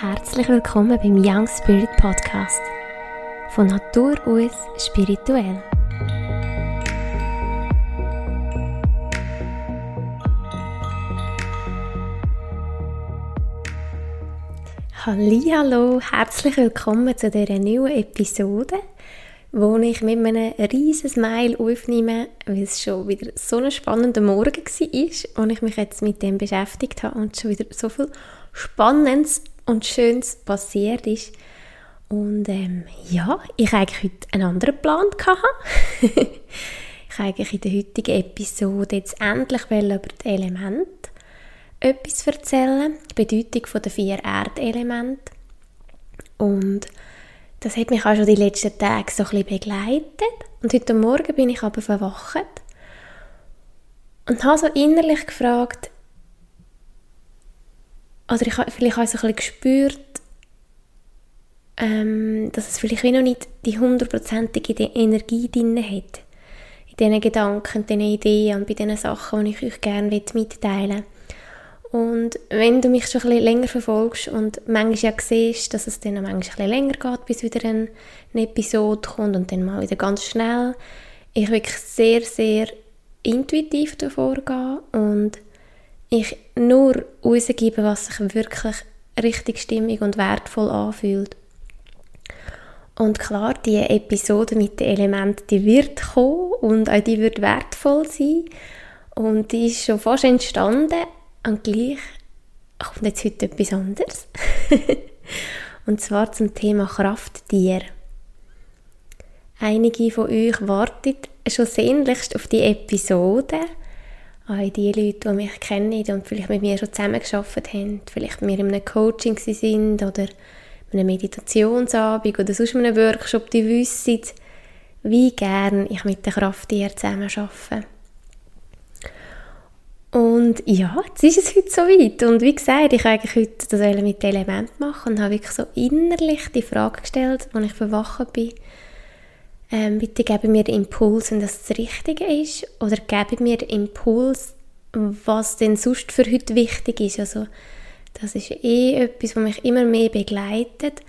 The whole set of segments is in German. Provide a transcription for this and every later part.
Herzlich willkommen beim Young Spirit Podcast. Von Natur aus spirituell. Hallo, herzlich willkommen zu dieser neuen Episode, wo ich mit einem riesen Smile aufnehme, weil es schon wieder so ein spannender Morgen war und ich mich jetzt mit dem beschäftigt habe und schon wieder so viel Spannendes und Schönes passiert ist. Und ähm, ja, ich eigentlich heute einen anderen Plan ich eigentlich in der heutigen Episode jetzt endlich über die Elemente etwas erzählen, die Bedeutung der vier Erdelemente. Und das hat mich auch schon die letzten Tage so ein bisschen begleitet. Und heute Morgen bin ich aber verwacht und habe so innerlich gefragt, oder ich, vielleicht habe ich so ein bisschen gespürt, ähm, dass es vielleicht noch nicht die hundertprozentige Energie drin hat. In diesen Gedanken, diesen Ideen und bei diesen Sachen, die ich euch gerne mitteilen will. Und wenn du mich schon ein bisschen länger verfolgst und manchmal ja siehst, dass es dann manchmal ein bisschen länger geht, bis wieder eine, eine Episode kommt und dann mal wieder ganz schnell, ich wirklich sehr, sehr intuitiv davor gehe und ich nur rausgebe, was sich wirklich richtig stimmig und wertvoll anfühlt. Und klar, die Episode mit den Elementen, die wird kommen und auch die wird wertvoll sein. Und die ist schon fast entstanden und gleich kommt jetzt heute etwas anderes. und zwar zum Thema Krafttier. Einige von euch warten schon sehnlichst auf die Episode, auch die Leute, die mich kennen und vielleicht mit mir schon zusammengearbeitet haben, vielleicht mit mir in einem Coaching sind oder einem Meditationsabend oder sonst einem Workshop, die wissen, wie gern ich mit den Krafttieren zusammen arbeite. Und ja, jetzt ist es heute soweit. Und wie gesagt, ich eigentlich heute das mit Element machen und habe wirklich so innerlich die Frage gestellt, als ich verwachen bin, ähm, bitte gebe mir Impuls, wenn das das Richtige ist, oder gebe mir Impuls, was denn sonst für heute wichtig ist. Also, das ist eh etwas, was mich immer mehr begleitet.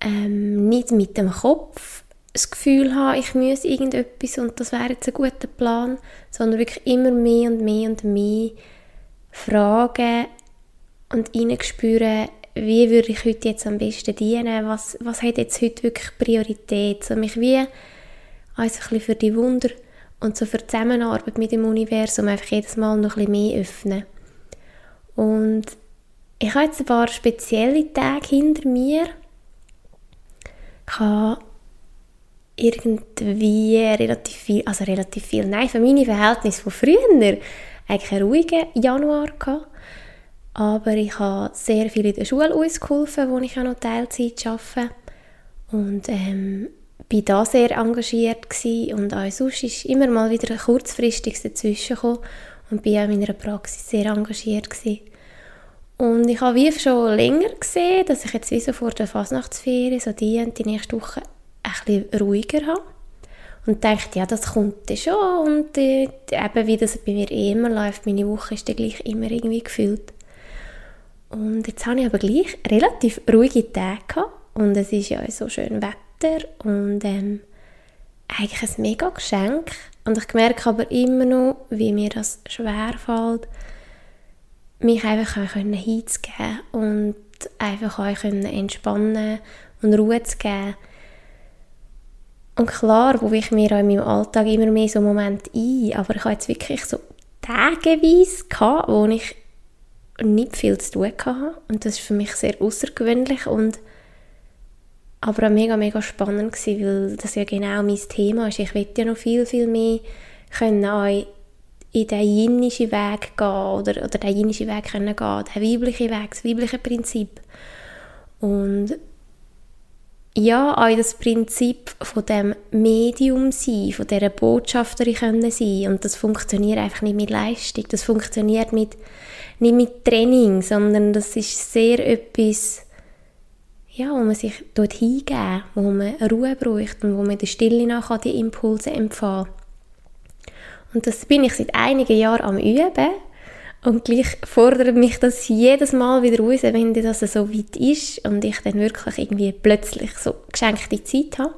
Ähm, nicht mit dem Kopf das Gefühl habe, ich muss irgendetwas und das wäre jetzt ein guter Plan, sondern wirklich immer mehr und mehr und mehr fragen und spüren, wie würde ich heute jetzt am besten dienen, was, was hat jetzt heute wirklich Priorität, so mich wie also ein für die Wunder und so für die Zusammenarbeit mit dem Universum einfach jedes Mal noch ein mehr öffnen. Und ich habe jetzt ein paar spezielle Tage hinter mir. Ich habe irgendwie relativ viel, also relativ viel, nein, für meine Verhältnisse von früher eigentlich einen ruhigen Januar gehabt. Aber ich habe sehr viel in der Schule ausgeholfen, wo ich auch noch Teilzeit arbeite. Und ähm, bin da sehr engagiert gewesen. und auch sonst ist immer mal wieder ein kurzfristiges dazwischen gekommen und bin auch in meiner Praxis sehr engagiert gewesen. Und ich habe wie schon länger gesehen, dass ich jetzt wie so vor der Fasnachtsferien, so die und die nächste Woche, ein bisschen ruhiger habe. Und dachte, ja, das kommt schon. Und äh, eben wie das bei mir eh immer läuft, meine Woche ist dann gleich immer irgendwie gefüllt. Und jetzt habe ich aber gleich relativ ruhige Tage. Und es ist ja so schön Wetter und ähm, eigentlich ein mega Geschenk. Und ich merke aber immer noch, wie mir das schwerfällt, mich einfach auch hinzugeben und einfach auch entspannen und Ruhe zu geben. Und klar, wo ich mir auch in meinem Alltag immer mehr so Momente ein, aber ich habe jetzt wirklich so tageweise gehabt, wo ich nicht viel zu tun hatte. Und das ist für mich sehr außergewöhnlich und aber auch mega, mega spannend gewesen, weil das ja genau mein Thema ist. Ich will ja noch viel, viel mehr können auch in den jinnischen Weg gehen oder, oder den jinnischen Weg können gehen, den weiblichen Weg, das weibliche Prinzip. Und ja, auch das Prinzip von dem Medium sein, von dieser Botschafterin können sein und das funktioniert einfach nicht mit Leistung, das funktioniert mit, nicht mit Training, sondern das ist sehr etwas, ja, wo man sich dort hingeben, wo man Ruhe braucht und wo man der Stille nach die Impulse empfangen Und das bin ich seit einigen Jahren am Üben Und gleich fordert mich das jedes Mal wieder raus, wenn das so weit ist und ich dann wirklich irgendwie plötzlich so geschenkte Zeit habe.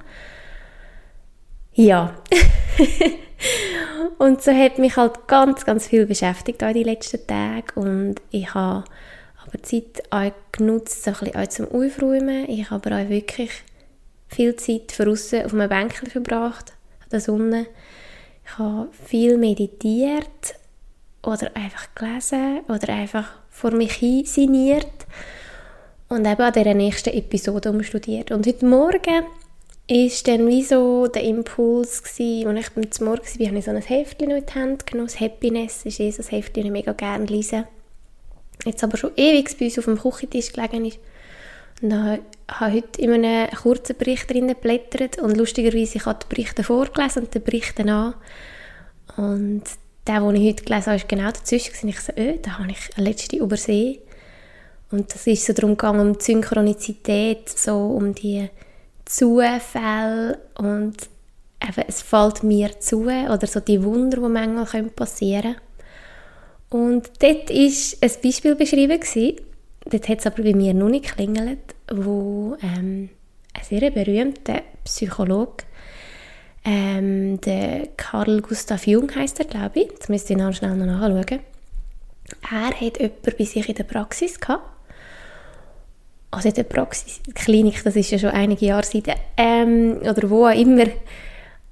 Ja. und so hat mich halt ganz, ganz viel beschäftigt in den letzten Tagen und ich habe aber Zeit auch genutzt, so ein bisschen auch zum Aufräumen. Ich habe aber auch wirklich viel Zeit draussen auf einem Bänkchen verbracht, an der Sonne. Ich habe viel meditiert oder einfach gelesen oder einfach vor mich hin sinniert und eben an dieser nächsten Episode umstudiert. Und heute Morgen ist dann wie so der Impuls gewesen, als ich beim Morgen war, habe ich so ein Heftchen in die Hand genommen. Das Happiness ist eh so ein Heftchen, das ich mega gerne lese. Jetzt aber schon ewig bei uns auf dem Küchentisch gelegen ist. Und dann habe heute in einem kurzen Bericht drin geblättert und lustigerweise ich habe die Berichte vorgelesen und den Bericht an. Und der, den ich heute gelesen habe, ist genau dazwischen. Ich so, öh, den habe ich letzte übersehen. Und das ist so darum gegangen, um die Synchronizität, so um die Zufälle und eben, es fällt mir zu oder so die Wunder, die manchmal passieren können. Und dort war ein Beispiel beschrieben. Gewesen. Dort hat es aber bei mir noch nicht geklingelt, wo ähm, ein sehr berühmter Psychologe, ähm, der Carl Gustav Jung heißt er, glaube ich, jetzt müsste ich noch schnell nachschauen, er hat jemanden bei sich in der Praxis gehabt, also in der Praxis, die Klinik, das ist ja schon einige Jahre seit, ähm, oder wo auch immer,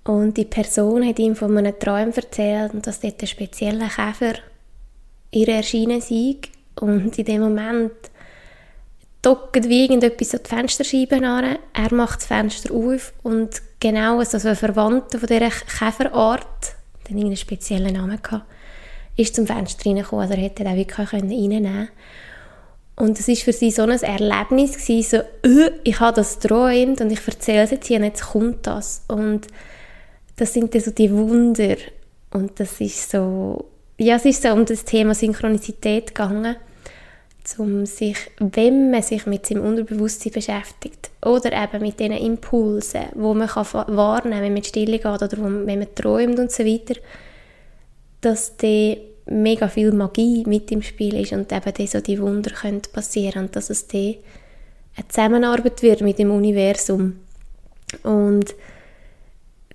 und die Person hat ihm von einem Traum erzählt und dass dort ein spezieller Käfer ihr erschienen sei und in dem Moment dockt wie irgendetwas an die Fensterscheibe an. Er macht das Fenster auf und genau also ein Verwandter von dieser Käferart, der einen speziellen Namen hatte, ist zum Fenster reingekommen. Also er hätte auch wirklich reinnehmen können. Und es war für sie so ein Erlebnis, gewesen, so, äh, ich habe das geträumt und ich erzähle es jetzt hier und jetzt kommt das. Und das sind dann so die Wunder. Und das ist so, ja, es ist so um das Thema Synchronizität gegangen, um sich, wenn man sich mit seinem Unterbewusstsein beschäftigt oder eben mit diesen Impulsen, wo man kann wahrnehmen kann, wenn man in Stille geht oder wenn man träumt und so weiter, dass die mega viel Magie mit im Spiel ist und eben die, so die Wunder können passieren und dass es die eine Zusammenarbeit wird mit dem Universum. Und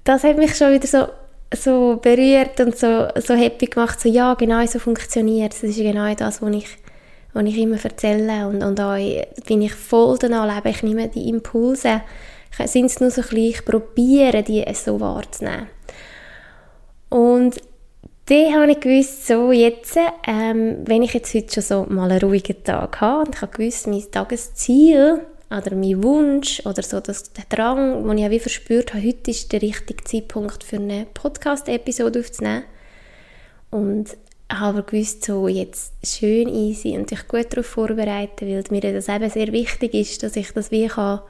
das hat mich schon wieder so so berührt und so, so happy gemacht, so ja, genau so funktioniert Das ist genau das, was ich, was ich immer erzähle und, und auch bin ich voll danach lebe. Ich nehme die Impulse, sind es nur so klein, ich probiere, die so wahrzunehmen. Und dann habe ich gewusst, so jetzt, ähm, wenn ich jetzt heute schon so mal einen ruhigen Tag habe und ich habe gewusst, mein Tagesziel oder mein Wunsch oder so das, der Drang, den ich auch wie verspürt habe, heute ist der richtige Zeitpunkt für eine Podcast-Episode aufzunehmen. Und habe aber gewusst, so jetzt schön easy und dich gut darauf vorbereiten, weil mir das eben sehr wichtig ist, dass ich das wie kann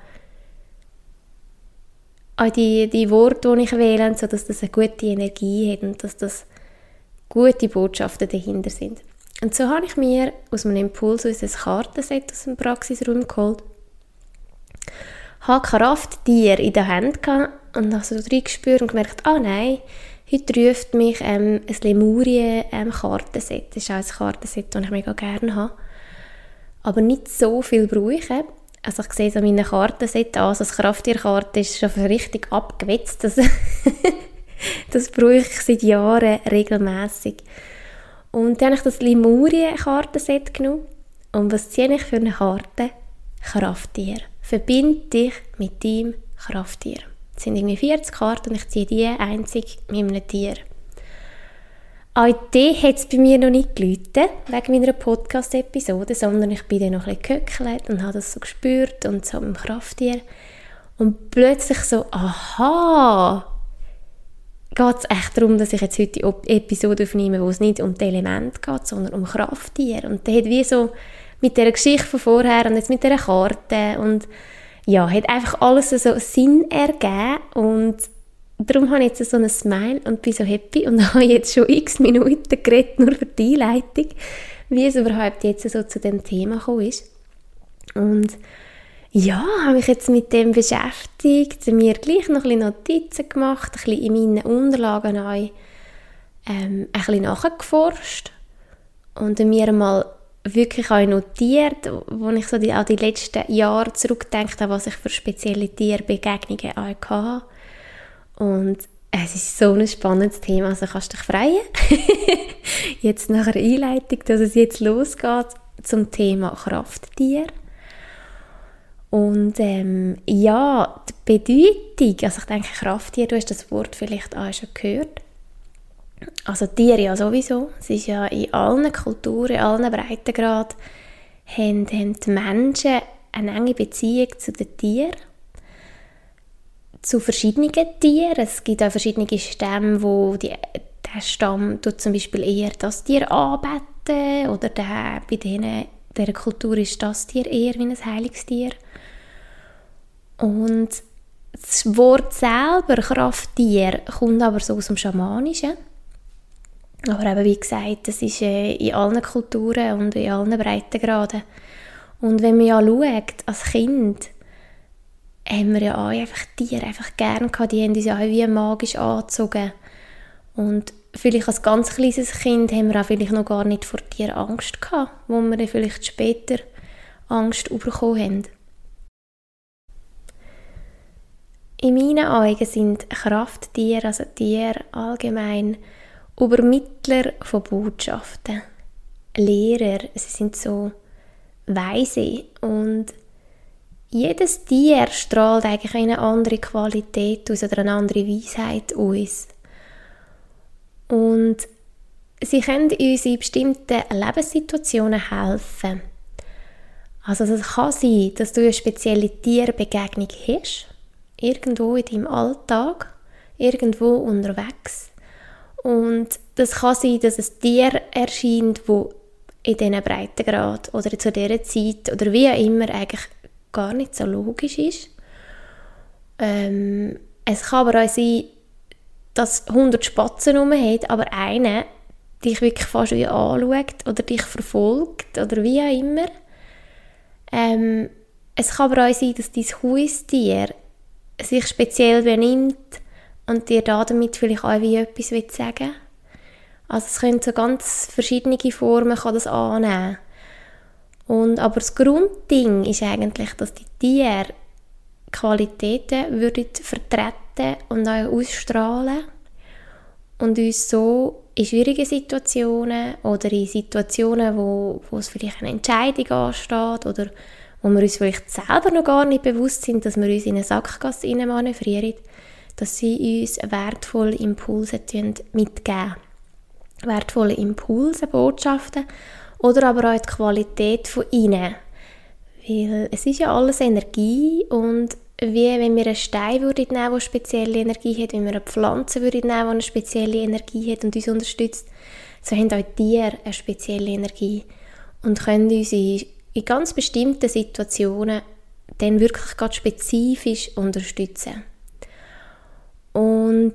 auch die, die Worte, die ich wähle, so dass das eine gute Energie hat und dass das gute Botschaften dahinter sind. Und so habe ich mir aus meinem Impuls aus ein Kartenset aus dem Praxisraum geholt habe Krafttier in der Hand und habe so reingespürt und gemerkt, ah nein, heute ruft mich ähm, ein Lemurien-Kartenset. Ähm, das ist auch ein Kartenset, das ich mega gerne habe. Aber nicht so viel brauche. Also ich sehe so meine Kartenset an, also das Krafttierkarte ist schon richtig abgewetzt. Das, das brauche ich seit Jahren regelmäßig. Und dann habe ich das Lemurien-Kartenset genommen. Und was ziehe ich für eine Karte? Krafttier. Verbind dich mit deinem Krafttier. Es sind irgendwie 40 Karten und ich ziehe die einzig mit einem Tier. Auch die hat es bei mir noch nicht geläutet, wegen meiner Podcast-Episode, sondern ich bin dann noch ein bisschen gehöckelt und habe das so gespürt und so mit dem Krafttier. Und plötzlich so, aha, geht es echt darum, dass ich jetzt heute die Episode aufnehme, wo es nicht um die Elemente geht, sondern um Krafttiere. Und der hat wie so mit der Geschichte von vorher und jetzt mit der Karte und ja, hat einfach alles so Sinn ergeben und darum habe ich jetzt so ein Smile und bin so happy und habe jetzt schon x Minuten geredet, nur für die Einleitung, wie es überhaupt jetzt so zu dem Thema gekommen ist. Und ja, habe mich jetzt mit dem beschäftigt, mir gleich noch ein Notizen gemacht, ein bisschen in meinen Unterlagen auch, ähm, ein bisschen nachgeforscht und mir mal wirklich auch notiert, wo ich so die, auch die letzten Jahre zurückdenke, was ich für spezielle Tierbegegnungen auch hatte. Und es ist so ein spannendes Thema, also kannst du dich freuen. jetzt nach der Einleitung, dass es jetzt losgeht zum Thema Krafttier. Und ähm, ja, die Bedeutung, also ich denke Krafttier, du hast das Wort vielleicht auch schon gehört. Also Tiere ja sowieso, es ist ja in allen Kulturen, in allen Breitengraden, haben, haben die Menschen eine enge Beziehung zu den Tieren zu verschiedenen Tieren. Es gibt auch verschiedene Stämme, wo die, der Stamm tut zum Beispiel eher das Tier anbeten oder der, bei denen, dieser Kultur ist das Tier eher wie ein Heilungstier. Und das Wort selber, Krafttier, kommt aber so aus dem Schamanischen. Aber eben, wie gesagt, das ist äh, in allen Kulturen und in allen Breitengraden. Und wenn man ja schaut, als Kind, haben wir ja auch einfach Tiere einfach gerne gehabt, die haben uns ja auch wie magisch angezogen. Und vielleicht als ganz kleines Kind haben wir auch vielleicht noch gar nicht vor Tieren Angst gehabt, wo wir dann vielleicht später Angst bekommen haben. In meinen Augen sind Krafttiere, also Tiere allgemein, Übermittler von Botschaften. Lehrer, sie sind so weise und jedes Tier strahlt eigentlich eine andere Qualität aus oder eine andere Weisheit aus. Und sie können uns in bestimmten Lebenssituationen helfen. Also es kann sein, dass du eine spezielle Tierbegegnung hast, irgendwo in deinem Alltag, irgendwo unterwegs. Und das kann sein, dass ein Tier erscheint, wo in diesen Breitengrad oder zu dieser Zeit oder wie auch immer eigentlich gar nicht so logisch ist. Ähm, es kann aber auch sein, dass 100 Spatzen rum hat, aber einer dich wirklich fast wie anschaut oder dich verfolgt oder wie auch immer. Ähm, es kann aber auch sein, dass dein Haustier sich speziell benimmt und dir damit vielleicht auch wie etwas sagen will. Also es können so ganz verschiedene Formen kann das annehmen. Und, aber das Grundding ist eigentlich, dass die Tiere Qualitäten würden vertreten und auch ausstrahlen und uns so in schwierigen Situationen oder in Situationen, wo, wo es vielleicht eine Entscheidung ansteht oder wo wir uns vielleicht selber noch gar nicht bewusst sind, dass wir uns in eine Sackgasse manövrieren, dass sie uns wertvolle Impulse mitgeben. Wertvolle Impulse, Botschaften oder aber auch die Qualität von ihnen. Weil es ist ja alles Energie und wie wenn wir einen Stein würde nehmen, der spezielle Energie hat, wenn wir eine Pflanze würde nehmen, die eine spezielle Energie hat und uns unterstützt, so haben auch Tiere eine spezielle Energie und können uns in ganz bestimmten Situationen dann wirklich ganz spezifisch unterstützen. Und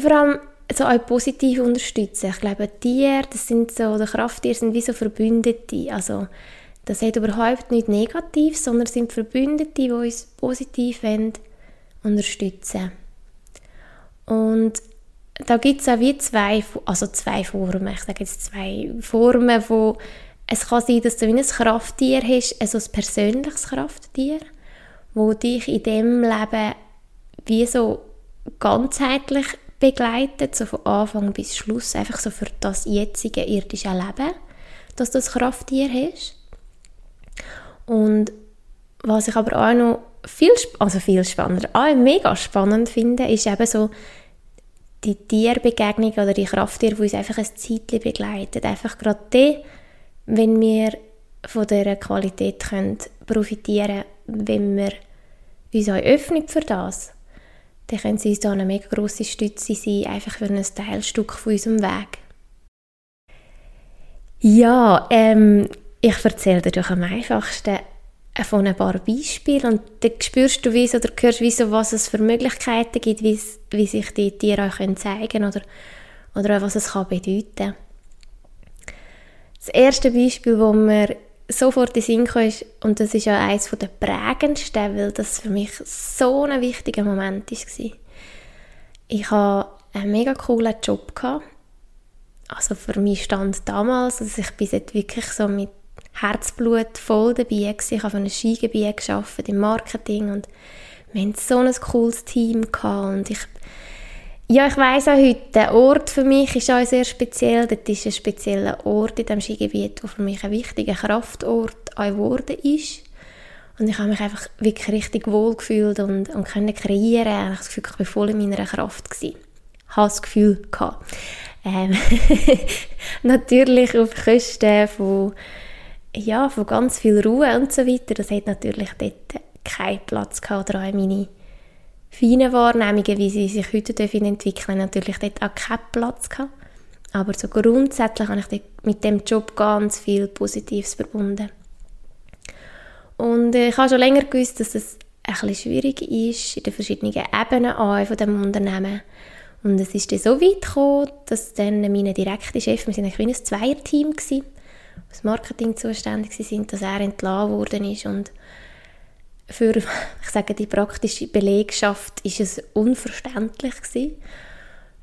vor allem so auch positiv unterstützen. Ich glaube, Tiere, das sind so, oder Krafttiere sind wie so Verbündete. Also, das hat überhaupt nicht negativ, sondern sind Verbündete, die uns positiv wollen, unterstützen Und da gibt es auch wie zwei, also zwei Formen. Ich sage jetzt zwei Formen, wo es kann sein, dass du wie ein Krafttier hast, also ein persönliches Krafttier, wo dich in dem Leben wie so ganzheitlich begleitet, so von Anfang bis Schluss, einfach so für das jetzige irdische Leben, dass du das Krafttier hast. Und was ich aber auch noch viel, also viel spannender, auch mega spannend finde, ist eben so die Tierbegegnung oder die Krafttiere, die uns einfach ein Zeitchen begleitet. Einfach gerade dann, wenn wir von dieser Qualität können profitieren können, wenn wir uns auch öffnen für das dann können sie uns da eine mega grosse Stütze sein, einfach für ein Teilstück von unserem Weg. Ja, ähm, ich erzähle dir doch am einfachsten von ein paar Beispielen und dann spürst du wie oder hörst wie was es für Möglichkeiten gibt, wie, sich die Tiere auch können zeigen oder, oder was es kann bedeuten Das erste Beispiel, das mir sofort in Sinn kam, und das ist ja eines der prägendsten, weil das für mich so ein wichtiger Moment war. Ich hatte einen mega coolen Job. also für mich stand damals, also ich bin jetzt wirklich so mit Herzblut voll dabei gewesen. Ich habe für ein Skigebiet gearbeitet im Marketing und wir hatten so ein cooles Team und ich ja, ich weiss auch heute, der Ort für mich ist auch sehr speziell. Das ist ein spezieller Ort in diesem Skigebiet, der für mich ein wichtiger Kraftort geworden ist. Und ich habe mich einfach wirklich richtig wohl gefühlt und, und können kreieren. Ich habe das Gefühl, ich war voll in meiner Kraft. Gewesen. Ich habe das Gefühl gehabt. Ähm natürlich auf Kosten von, ja, von ganz viel Ruhe und so weiter. Das hat natürlich dort keinen Platz gehabt, oder auch meine feinen Wahrnehmungen, wie sie sich heute entwickeln, natürlich dort auch keinen Platz gehabt. Aber so grundsätzlich habe ich mit dem Job ganz viel Positives verbunden. Und äh, ich habe schon länger gewusst, dass es ein bisschen schwierig ist in den verschiedenen Ebenen an von dem Unternehmen. Und es ist dann so weit gekommen, dass dann meine direkte Chef, wir waren ein kleines Zweierteam, das Marketing zuständig sind, dass er entlassen worden ist und für, ich sage, die praktische Belegschaft ist es unverständlich gewesen,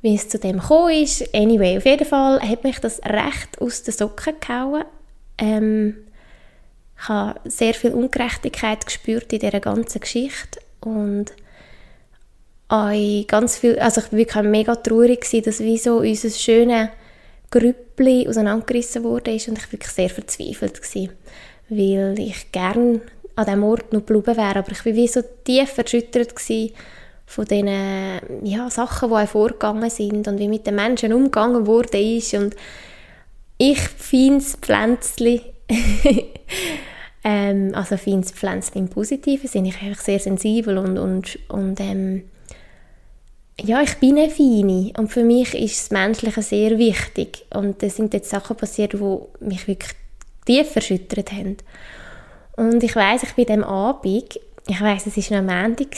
wie es zu dem gekommen ist. Anyway, auf jeden Fall hat mich das recht aus den Socken gehauen. Ähm, ich habe sehr viel Ungerechtigkeit gespürt in dieser ganzen Geschichte und ganz viel, also ich war wirklich mega traurig, gewesen, dass wie so unser schönes Grüppli auseinandergerissen wurde und ich war wirklich sehr verzweifelt gewesen, weil ich gerne an diesem Ort noch geblieben wäre. Aber ich war wie so tief erschüttert von den ja, Sachen, die vorgegangen sind und wie mit den Menschen umgegangen wurde ist. Und ich feines Pflänzchen, ähm, also feines Pflänzchen im positiven Sinne, ich bin sehr sensibel und, und, und ähm, ja, ich bin eine Feine und für mich ist das Menschliche sehr wichtig und es sind jetzt Sachen passiert, die mich wirklich tief erschüttert haben. Und ich weiß, ich bin dem Abend, ich weiß, es war noch Montag,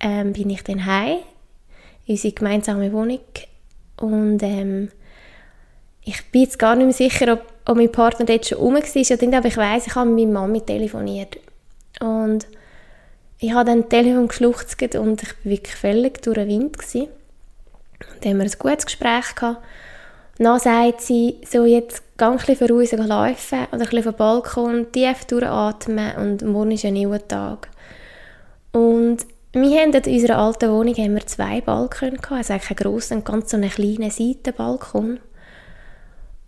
ähm, bin ich dann heim in unsere gemeinsame Wohnung und ähm, ich bin jetzt gar nicht mehr sicher, ob, ob mein Partner dort schon rum war, aber ich weiß, ich habe mit meiner Mami telefoniert und ich habe dann Telefon geschluchzt und ich war wirklich völlig durch den Wind. Gewesen. Dann haben wir ein gutes Gespräch gehabt. Dann sagt sie, so jetzt geh ein bisschen voraus laufen oder ein bisschen den Balkon, tief durchatmen und morgen ist ein neuer Tag. Und wir haben in unserer alten Wohnung haben wir zwei Balkone gehabt, also einen grossen und ganz so einen kleinen Seitenbalkon.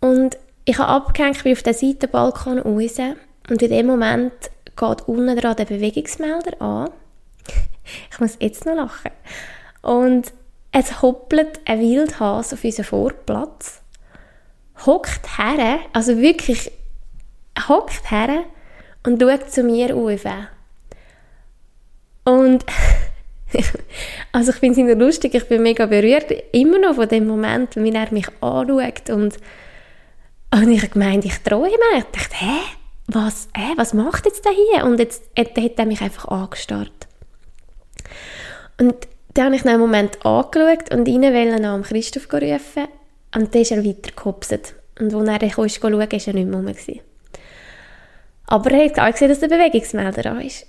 Und ich habe abgehängt, bin auf den Seitenbalkon raus und in dem Moment geht unten dran der Bewegungsmelder an. ich muss jetzt noch lachen. Und es hoppelt ein Wildhase auf unseren Vorplatz, hockt her, also wirklich hockt her und schaut zu mir auf. Und also ich finde es lustig, ich bin mega berührt, immer noch von dem Moment, wie er mich anschaut und, und ich gemeint, ich träume. Ich dachte, hä? Was, hä? was macht jetzt der hier? Und jetzt hat er mich einfach angestarrt. Und dann habe ich noch einen Moment angeschaut und ihn wollte nach Christoph rufen. Und dann ist er weitergehopset. Und als er kam, schauen, war er nicht mehr rum. Aber er hat auch gesehen, dass der Bewegungsmelder da ist.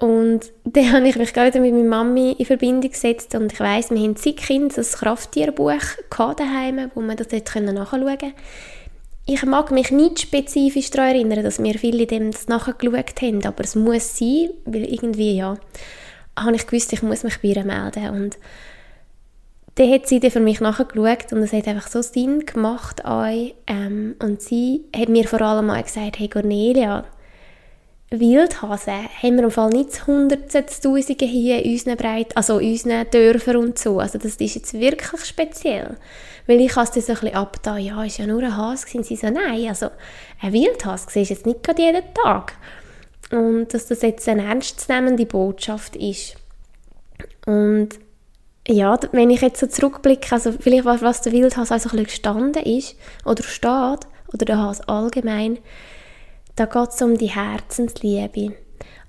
Und dann habe ich mich gerade mit meiner Mami in Verbindung gesetzt und ich weiss, wir haben seit Kind ein Krafttierbuch daheim, wo man das dort nachschauen konnte. Ich mag mich nicht spezifisch daran erinnern, dass wir viele dem das nachgeschaut haben, aber es muss sein, weil irgendwie, ja, habe ich gewusst, ich muss mich bei ihr melden. Und dann hat sie dann für mich nachgeschaut und es hat einfach so Sinn gemacht. ähm, und sie hat mir vor allem mal gesagt, hey Cornelia, Wildhasen haben wir im Fall nicht Hunderte, Tausende hier in unseren Breiten, also in unseren Dörfern und so. Also das ist jetzt wirklich speziell. Weil ich habe es dann so ein bisschen abgetan, ja, ist ja nur ein Hase gewesen. Sie so, nein, also ein Wildhase siehst du jetzt nicht gerade jeden Tag und dass das jetzt eine ernstzunehmende Botschaft ist. Und ja, wenn ich jetzt so zurückblicke, also vielleicht was, was der Wildhase also ein bisschen gestanden ist oder steht, oder der Hase allgemein, da geht es um die Herzensliebe.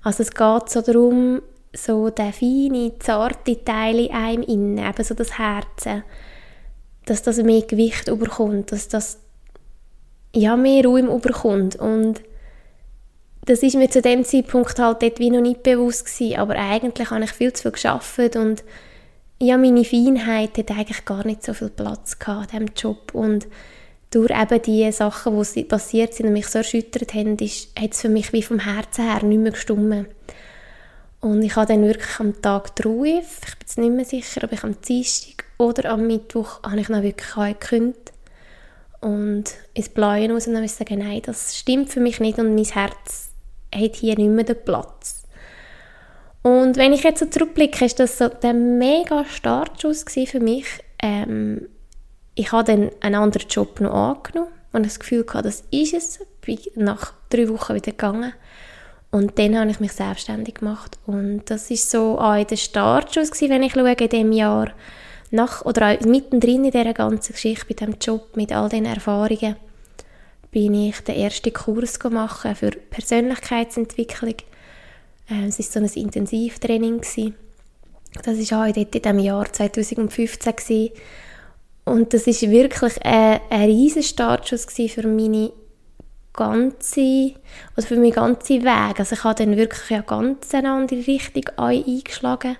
Also es geht so darum, so der feine, zarte Teil in einem innen, eben so das Herzen, dass das mehr Gewicht überkommt, dass das ja, mehr Ruhe überkommt und das ist mir zu dem Zeitpunkt halt dort wie noch nicht bewusst gewesen, aber eigentlich habe ich viel zu viel geschafft und ja, meine Feinheit hat eigentlich gar nicht so viel Platz gehabt in diesem Job. Und durch eben die Sachen, die passiert sind und mich so erschüttert haben, ist, hat es für mich wie vom Herzen her nicht mehr gestimmt. Und ich habe dann wirklich am Tag Ruhe, ich bin jetzt nicht mehr sicher, ob ich am Dienstag oder am Mittwoch habe ich dann wirklich gekündigt und ins Blaue raus und dann sagen, nein, das stimmt für mich nicht und mein Herz hat hier nicht mehr den Platz. Und wenn ich jetzt so zurückblicke, ist das so der mega Startschuss für mich. Ähm, ich habe dann einen anderen Job noch angenommen und das Gefühl gehabt, das ist es. Bin nach drei Wochen wieder gegangen und dann habe ich mich selbstständig gemacht und das ist so auch der Startschuss gewesen, wenn ich schaue in diesem Jahr nach oder auch mittendrin in dieser ganzen Geschichte bei diesem Job mit all diesen Erfahrungen bin ich den ersten Kurs gemacht für Persönlichkeitsentwicklung äh, es war so ein Intensivtraining. Das war auch dort in diesem Jahr 2015. Gewesen. Und das war wirklich ein, ein riesen Startschuss für meine ganze, also für meinen ganzen Weg. Also ich habe dann wirklich eine ganz andere Richtung eingeschlagen.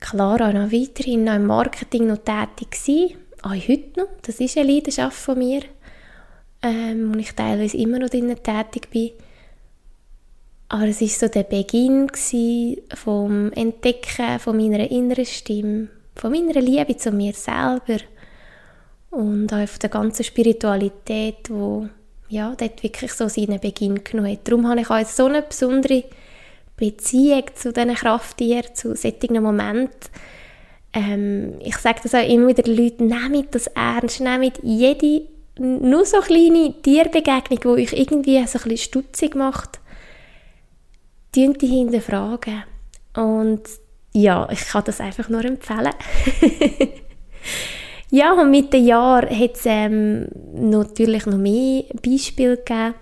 Klar, auch noch weiterhin noch im Marketing noch tätig gewesen, auch heute noch. Das ist eine Leidenschaft von mir, ähm, wo ich teilweise immer noch drin tätig bin. Aber es war so der Beginn vom Entdecken von meiner inneren Stimme, von meiner Liebe zu mir selber und auch von der ganzen Spiritualität, wo ja, dort wirklich so seinen Beginn genommen hat. Darum habe ich auch so eine besondere Beziehung zu diesen Krafttieren, zu solchen Momenten. Ähm, ich sage das auch immer wieder den Leuten, nehmt das ernst, nehmt jede, nur so kleine Tierbegegnung, die euch irgendwie so ein bisschen stutzig macht, die hinterfragen. Und ja, ich kann das einfach nur empfehlen. ja, und mit den Jahren hat es ähm, natürlich noch mehr Beispiele gegeben.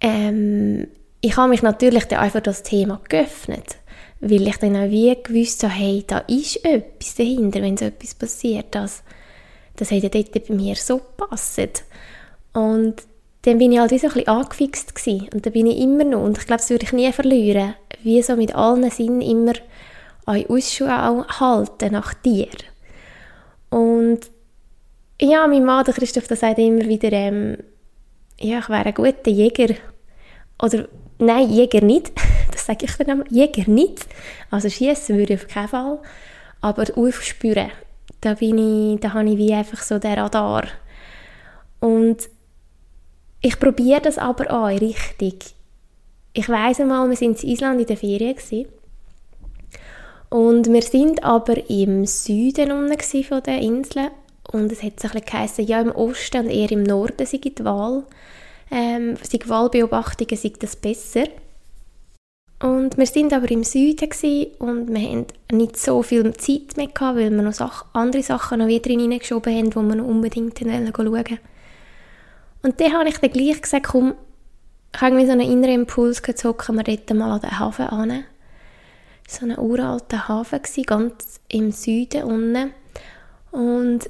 Ähm, ich habe mich natürlich dann einfach das Thema geöffnet, weil ich dann auch wie gewusst habe, hey, da ist etwas dahinter, wenn so etwas passiert. Das, das hat ja dort bei mir so gepasst. Und dann bin ich halt wie so ein bisschen angefixt gewesen. Und da bin ich immer noch. Und ich glaube, das würde ich nie verlieren. Wie so mit allen Sinnen immer an Ausschau halten nach dir. Und ja, mein Mann, der Christoph, der sagt immer wieder, ähm, ja, ich wäre ein guter Jäger. Oder, nein, Jäger nicht. Das sage ich dann immer. Jäger nicht. Also schießen würde ich auf keinen Fall. Aber aufspüren, da bin ich, da habe ich wie einfach so den Radar. Und ich probiere das aber auch richtig. Ich weiss einmal, wir sind in Island in der Ferien gewesen. und wir sind aber im Süden unten von der Insel und es hat so ein bisschen ja im Osten und eher im Norden sei die Wahl, ähm, sei Wahlbeobachtungen sei das besser. Und wir sind aber im Süden und wir hatten nicht so viel Zeit mehr gehabt, weil wir noch Sachen, andere Sachen noch wieder hineingeschoben haben, die wir noch unbedingt schauen wollten. Und dann habe ich dann gleich gesagt, komm, ich habe irgendwie so einen inneren Impuls hocken wir dort mal an den Hafen an. So ein uralter Hafen gewesen, ganz im Süden unten. Und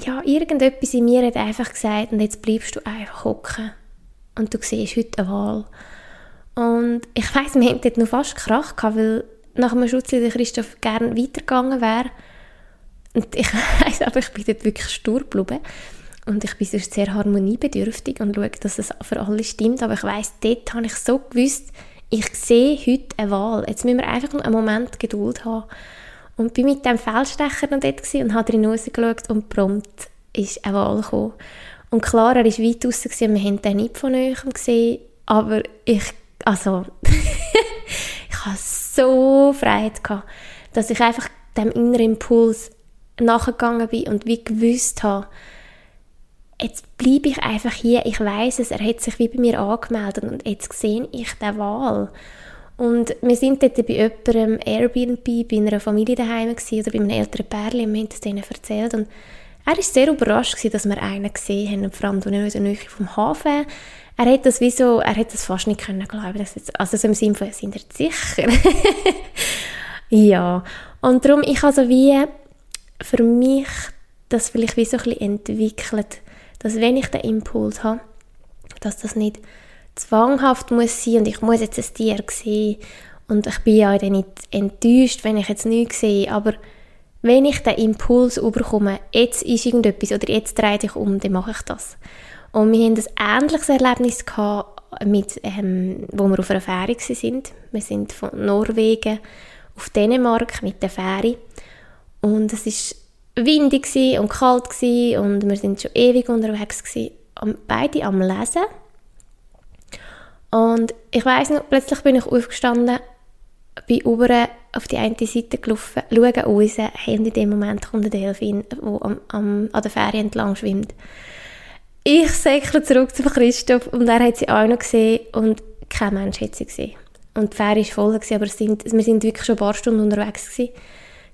ja, irgendetwas in mir hat einfach gesagt, und jetzt bleibst du einfach hocken. Und du siehst heute eine Wahl. Und ich weiss, wir hatten dort noch fast Krach weil nach dem Schutz der Christoph gerne weitergegangen wäre. Und ich weiss aber, ich bin dort wirklich stur geblieben. Und ich bin sonst sehr harmoniebedürftig und schaue, dass es für alle stimmt. Aber ich weiss, dort habe ich so gewusst, ich sehe heute eine Wahl. Jetzt müssen wir einfach noch einen Moment Geduld haben. Und bin mit dem Feldstecher noch dort und habe drin rausgeschaut und prompt ist eine Wahl gekommen. Und klar, er war weit draussen wir haben den nicht von euch gesehen, aber ich, also, ich hatte so Freiheit gehabt, dass ich einfach dem inneren Impuls nachgegangen bin und wie gewusst habe, jetzt bleibe ich einfach hier, ich weiß es, er hat sich wie bei mir angemeldet und jetzt sehe ich die Wahl. Und wir sind dort bei jemandem Airbnb, bei einer Familie daheim gewesen, oder bei einem älteren Pärchen, und wir haben es denen erzählt und er war sehr überrascht gewesen, dass wir einen gesehen haben, vor allem in der Nähe vom Hafen. Er hat das wie so, er hat das fast nicht können glauben, jetzt, also so im Sinne von, sind ihr sicher? ja, und darum, ich also wie für mich das vielleicht wie so ein bisschen entwickelt, dass wenn ich den Impuls habe, dass das nicht zwanghaft muss sein und ich muss jetzt ein Tier sehen und ich bin ja dann nicht enttäuscht, wenn ich jetzt nichts sehe, aber wenn ich den Impuls überkomme, jetzt ist irgendetwas oder jetzt drehe ich um, dann mache ich das. Und wir hatten ein ähnliches Erlebnis gehabt, mit, ähm, wo wir auf einer Fähre sind. Wir sind von Norwegen auf Dänemark mit der Fähre. Und es war windig und kalt und wir sind schon ewig unterwegs gewesen, beide am Lesen. Und ich weiß noch, plötzlich bin ich aufgestanden, bin über auf die eine Seite gelaufen, schaue raus, und in dem Moment kommt der Delfin, der am, am, an der Fähre entlang schwimmt. Ich säckle zurück zu Christoph und er hat sie auch noch gesehen und kein Mensch hat sie gesehen. Und die Fähre war voll, aber sind, wir sind wirklich schon ein paar Stunden unterwegs. Gewesen.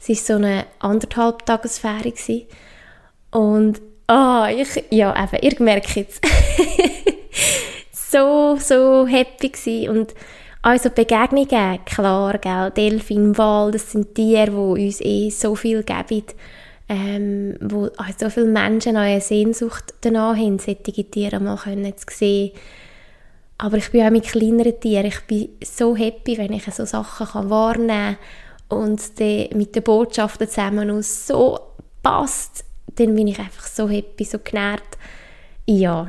Es war so eine anderthalb Tagesfähre. Gewesen. Und ah, oh, ich, ja, eben, ihr merkt jetzt. so, so happy gewesen. Und also Begegnungen, klar, gell, Delfin, Wal, das sind Tiere, die uns eh so viel geben, ähm, wo also so viele Menschen eine Sehnsucht danach haben, solche Tiere mal können zu sehen. Aber ich bin auch mit kleineren Tieren, ich bin so happy, wenn ich so Sachen kann wahrnehmen kann und die mit den Botschaften zusammen aus so passt, dann bin ich einfach so happy, so genährt. Ja,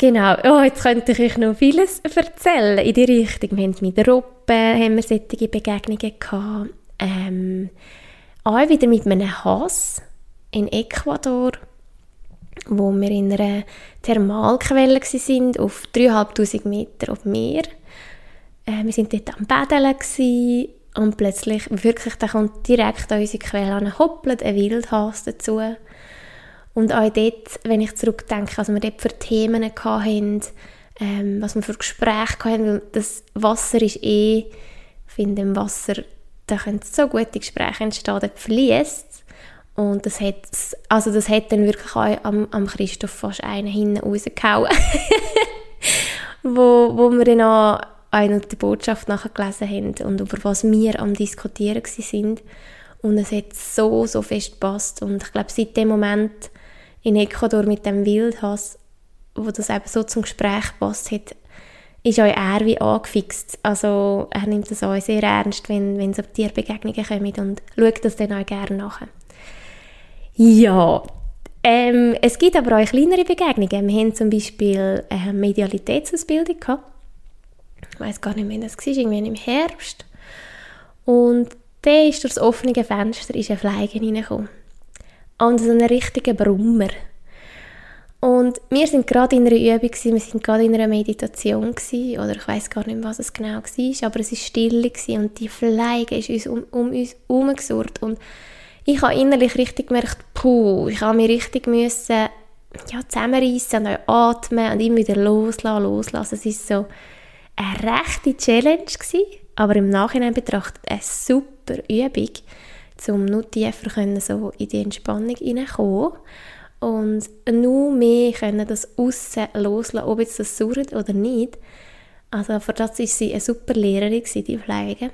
Genau, oh, jetzt könnte ich euch noch vieles erzählen in die Richtung. Wir haben mit Robben haben wir solche Begegnungen gehabt. Ähm, auch wieder mit einem Hass in Ecuador, wo wir in einer Thermalquelle sind auf 3'500 Meter auf Meer. Äh, wir sind dort am Baden und plötzlich, wirklich, da kommt direkt an unsere Quelle an, hoppelt ein Wildhas dazu. Und auch dort, wenn ich zurückdenke, was wir dort für Themen hatten, ähm, was wir für Gespräche hatten, das Wasser ist eh, ich finde im Wasser, da können so gute Gespräche entstehen, dort fließt und das hat, also das hat dann wirklich auch am, am Christoph fast einen hinten rausgehauen, wo, wo wir dann auch eine die Botschaft nachher gelesen haben und über was wir am diskutieren sind. Und es hat so, so fest gepasst. Und ich glaube, seit dem Moment in Ecuador mit dem Wildhass, wo das eben so zum Gespräch passt hat, ist auch er wie angefixt. Also er nimmt das auch sehr ernst, wenn, wenn so Tierbegegnungen kommen und schaut das dann auch gerne nach. Ja, ähm, es gibt aber auch kleinere Begegnungen. Wir haben zum Beispiel eine Medialitätsausbildung gehabt. Ich weiß gar nicht mehr, das war, irgendwann im Herbst. Und da ist durch das offene Fenster ist ein Fliegen reingekommen und so einen richtigen Brummer. Und wir sind gerade in einer Übung, gewesen, wir sind gerade in einer Meditation gewesen, oder ich weiß gar nicht, was es genau war, aber es war still und die Fliege ist uns um, um uns herumgesurrt und ich habe innerlich richtig gemerkt, puh, ich habe mich richtig müssen, ja, zusammenreissen und atmen und immer wieder loslassen, loslassen. Es war so eine rechte Challenge, gewesen, aber im Nachhinein betrachtet eine super Übung um noch tiefer können, so in die Entspannung hineinkommen und nur mehr können das aussen loslassen, ob jetzt das surrt oder nicht. Also für das war sie eine super Lehrerin, die Pflege.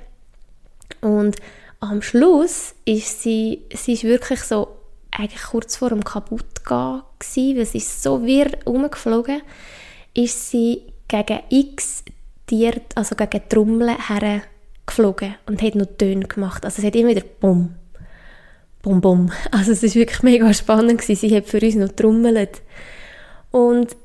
Und am Schluss ist sie, sie ist wirklich so eigentlich kurz vor dem Kaputtgehen gewesen, weil sie ist so wirr umgeflogen, ist sie gegen x Tier, also gegen Trommeln geflogen und hat noch Töne gemacht. Also es hat immer wieder Bumm, Bum Bum. Also es war wirklich mega spannend gewesen. Sie hat für uns noch trommelt. Und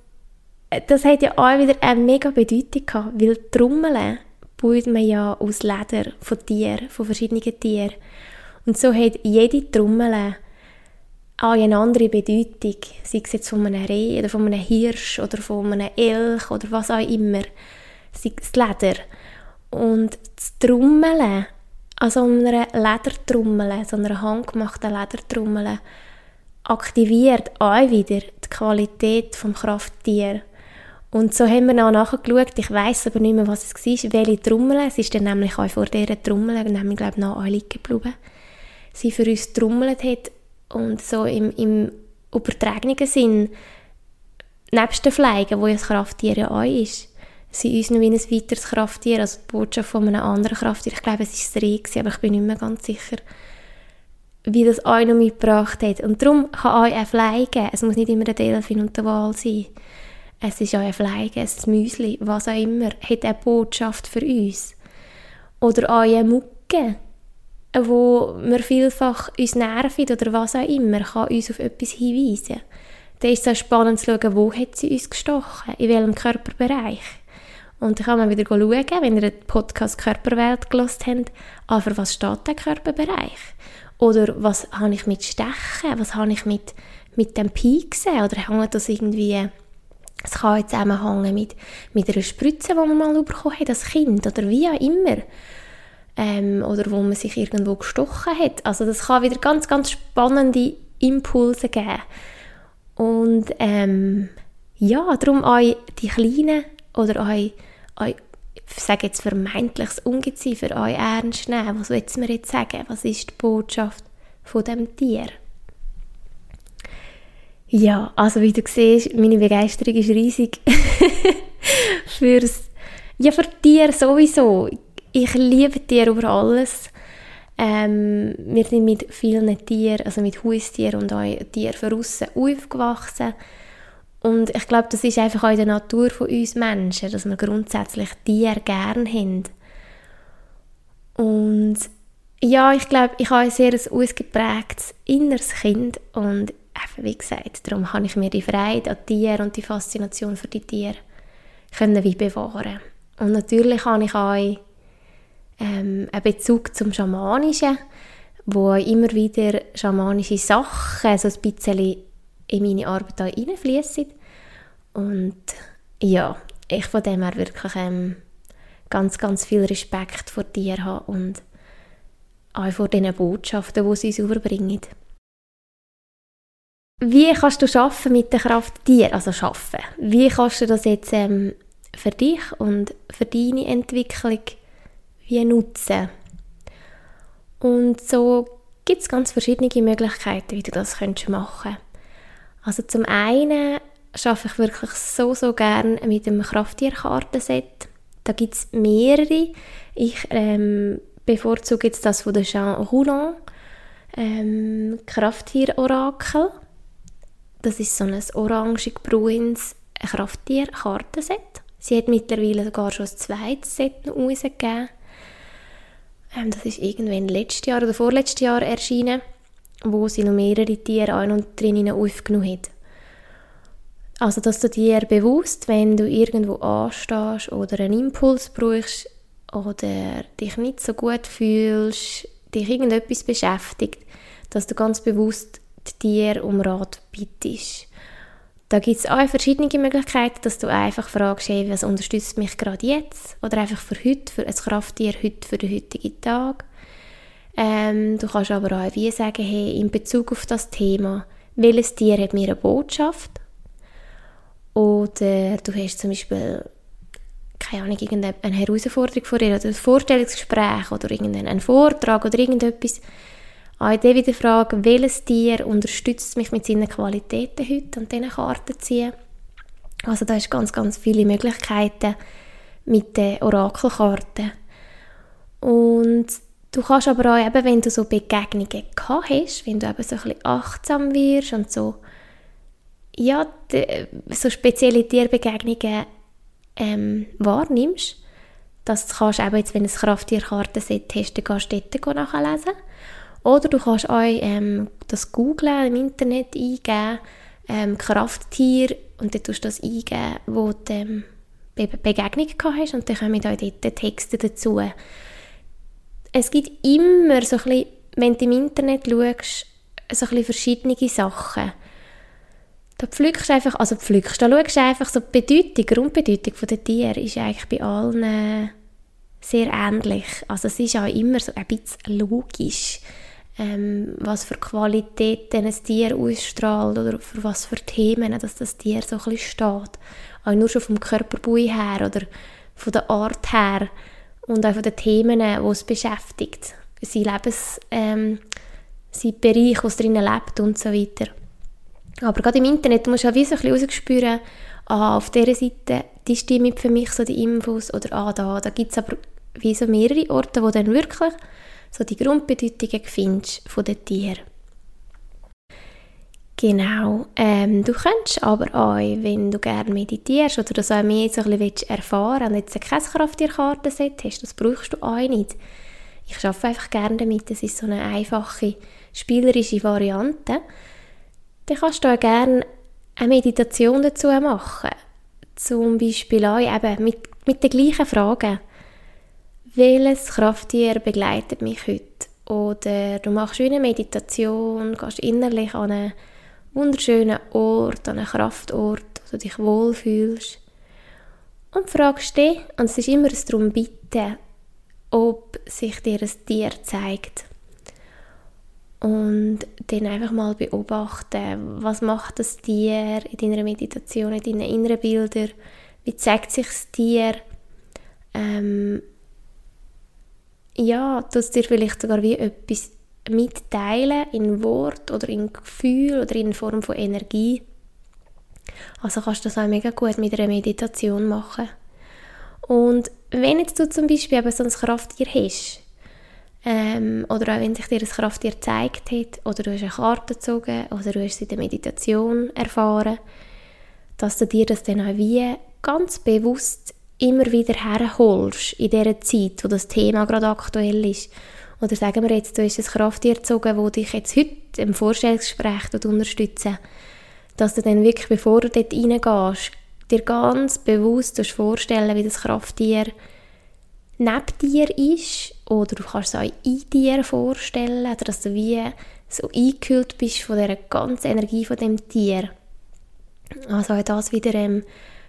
das hat ja auch wieder eine mega Bedeutung gehabt, weil Trommeln baut man ja aus Leder von Tieren, von verschiedenen Tieren. Und so hat jede Trommel auch eine andere Bedeutung, sei es jetzt von einem Reh oder von einem Hirsch oder von einem Elch oder was auch immer, sei es Leder. Und das Trommeln an so einer Ledertrommel, so einer handgemachten Ledertrommel, aktiviert auch wieder die Qualität des Krafttier. Und so haben wir auch nachgeschaut, ich weiß aber nicht mehr, was es war, welche Trommel. Es ist dann nämlich auch vor dieser Trommel, nämlich, glaube ich, noch liegen geblieben. Sie für uns trommelt hat und so im, im übertragenen Sinn, nebst den Fliegen, wo ja das Krafttier ja auch ist, sind uns noch wie ein weiteres Krafttier, also die Botschaft von einem anderen Krafttier. Ich glaube, es war das Reh, aber ich bin nicht mehr ganz sicher, wie das auch noch mitgebracht hat. Und darum kann auch ein Fliegen, es muss nicht immer ein Delfin und der Wal sein, es ist auch ein Fliegen, ein Müsli, was auch immer, hat eine Botschaft für uns. Oder eine Mucke. wo wir vielfach uns nerven oder was auch immer, kann uns auf etwas hinweisen. Dann ist es auch spannend zu schauen, wo hat sie uns gestochen, in welchem Körperbereich. Und dann kann man wieder schauen, wenn ihr den Podcast Körperwelt gelost habt, ah, für was steht der Körperbereich? Oder was habe ich mit Stechen? Was habe ich mit, mit dem Pieksen? Oder hängt das irgendwie... Es kann jetzt zusammenhängen mit, mit einer Spritze, die man mal bekommen hat als Kind oder wie auch immer. Ähm, oder wo man sich irgendwo gestochen hat. Also das kann wieder ganz, ganz spannende Impulse geben. Und ähm, ja, darum euch die kleinen oder euch, euch ich sage jetzt vermeintliches Ungeziefer, euch ernst nehmen. Was willst du mir jetzt sagen? Was ist die Botschaft von dem Tier? Ja, also wie du siehst, meine Begeisterung ist riesig fürs, ja, für Tiere sowieso. Ich liebe Tiere über alles. Ähm, wir sind mit vielen Tieren, also mit Haustieren und auch Tieren von außen aufgewachsen. Und ich glaube, das ist einfach auch in der Natur von uns Menschen, dass wir grundsätzlich Tiere gerne haben. Und ja, ich glaube, ich habe ein sehr ausgeprägtes inneres Kind und eben, wie gesagt, darum habe ich mir die Freude an Tieren und die Faszination für die Tiere können wie bewahren. Und natürlich habe ich auch ähm, einen Bezug zum Schamanischen, wo immer wieder schamanische Sachen so ein bisschen in meine Arbeit hineinfließen. Und ja, ich von dem her wirklich ähm, ganz, ganz viel Respekt vor dir habe und auch vor diesen Botschaften, die sie uns überbringen. Wie kannst du schaffen mit der Kraft dir, also schaffen? Wie kannst du das jetzt ähm, für dich und für deine Entwicklung wie nutzen? Und so gibt es ganz verschiedene Möglichkeiten, wie du das könntest machen Also zum einen arbeite ich wirklich so, so gerne mit dem Krafttierkartenset. Da gibt es mehrere. Ich ähm, bevorzuge jetzt das von Jean Roulon, ähm, Krafttier-Orakel. Das ist so ein orangig-bruins Krafttier-Kartenset. Sie hat mittlerweile sogar schon ein zweites Set rausgegeben. Ähm, das ist irgendwann letztes Jahr oder vorletztes Jahr erschienen, wo sie noch mehrere Tiere ein und drinnen aufgenommen hat. Also, dass du dir bewusst, wenn du irgendwo anstehst oder einen Impuls brauchst oder dich nicht so gut fühlst, dich irgendetwas beschäftigt, dass du ganz bewusst dir um Rat bittest. Da gibt es auch verschiedene Möglichkeiten, dass du einfach fragst, hey, was unterstützt mich gerade jetzt? Oder einfach für heute, für ein Krafttier heute, für den heutigen Tag. Ähm, du kannst aber auch wie sagen, hey, in Bezug auf das Thema, welches Tier hat mir eine Botschaft? Oder du hast zum Beispiel keine Ahnung, irgendeine Herausforderung vor dir oder ein Vorstellungsgespräch oder irgendeinen Vortrag oder irgendetwas. Auch dann wieder fragen, welches Tier unterstützt mich mit seinen Qualitäten heute und diesen Karten ziehen. Also da ist ganz, ganz viele Möglichkeiten mit den Orakelkarten. Und du kannst aber auch eben, wenn du so Begegnungen gehabt hast, wenn du eben so ein bisschen achtsam wirst und so ja, die, so spezielle Tierbegegnungen ähm, wahrnimmst, dass du kannst, eben jetzt, wenn du ein Krafttierkartenset hast, dann kannst du dort nachlesen. Oder du kannst auch ähm, das googlen, im Internet eingeben, ähm, Krafttier, und dann tust du das eingeben, wo du ähm, Be Begegnung gehabt hast, und dann kommen auch dort Texte dazu. Es gibt immer so ein bisschen, wenn du im Internet schaust, so ein bisschen verschiedene Sachen. Da pflückst einfach, also pflückst, da schaust einfach so die Bedeutung, die Grundbedeutung der Tiere ist eigentlich bei allen sehr ähnlich. Also es ist auch immer so ein bisschen logisch, ähm, was für Qualitäten ein Tier ausstrahlt oder für was für Themen dass das Tier so ein bisschen steht. Auch nur schon vom Körperbau her oder von der Art her und auch von den Themen, die es beschäftigt. Sein Lebens, ähm, sein Bereich, wo es drinnen lebt und so weiter. Aber gerade im Internet musst du auch wie so ein bisschen rausspüren, ah, auf dieser Seite, die stimmen für mich so die Infos oder ah, da, da gibt es aber wie so mehrere Orte, wo dann wirklich so die Grundbedeutungen findest von den Tieren. Genau. Ähm, du könntest aber auch, wenn du gerne meditierst oder das auch mehr so ein bisschen erfahren willst, und jetzt keine Krafttierkartenset hast, das brauchst du auch nicht. ich arbeite einfach gerne damit, es ist so eine einfache, spielerische Variante, dann kannst du auch gerne eine Meditation dazu machen. Zum Beispiel auch eben mit, mit den gleichen Fragen. Welches Krafttier begleitet mich heute? Oder du machst eine Meditation, gehst innerlich an einen wunderschönen Ort, an einen Kraftort, wo du dich wohlfühlst. Und fragst dich, und es ist immer darum bitten, ob sich dir ein Tier zeigt. Und dann einfach mal beobachten, was macht das Tier in deiner Meditation, in deinen inneren Bildern, wie zeigt sich das Tier, ähm, ja, dass dir vielleicht sogar wie etwas mitteilen in Wort oder in Gefühl oder in Form von Energie. Also kannst du das auch mega gut mit einer Meditation machen. Und wenn jetzt du zum Beispiel eben so ein Krafttier hast, ähm, oder auch wenn sich dir ein Krafttier gezeigt hat, oder du hast eine Karte gezogen, oder du hast es in der Meditation erfahren, dass du dir das dann auch wie ganz bewusst immer wieder herholst in dieser Zeit, wo das Thema gerade aktuell ist. Oder sagen wir jetzt, du hast ein Krafttier gezogen, das dich jetzt heute im Vorstellungsgespräch unterstützen. Dass du dann wirklich, bevor du dort reingehst, dir ganz bewusst vorstellen wie das Krafttier neben dir ist. Oder du kannst es auch in dir vorstellen, dass du wie so eingekühlt bist von dieser ganzen Energie von dem Tier. Also auch das wieder ähm,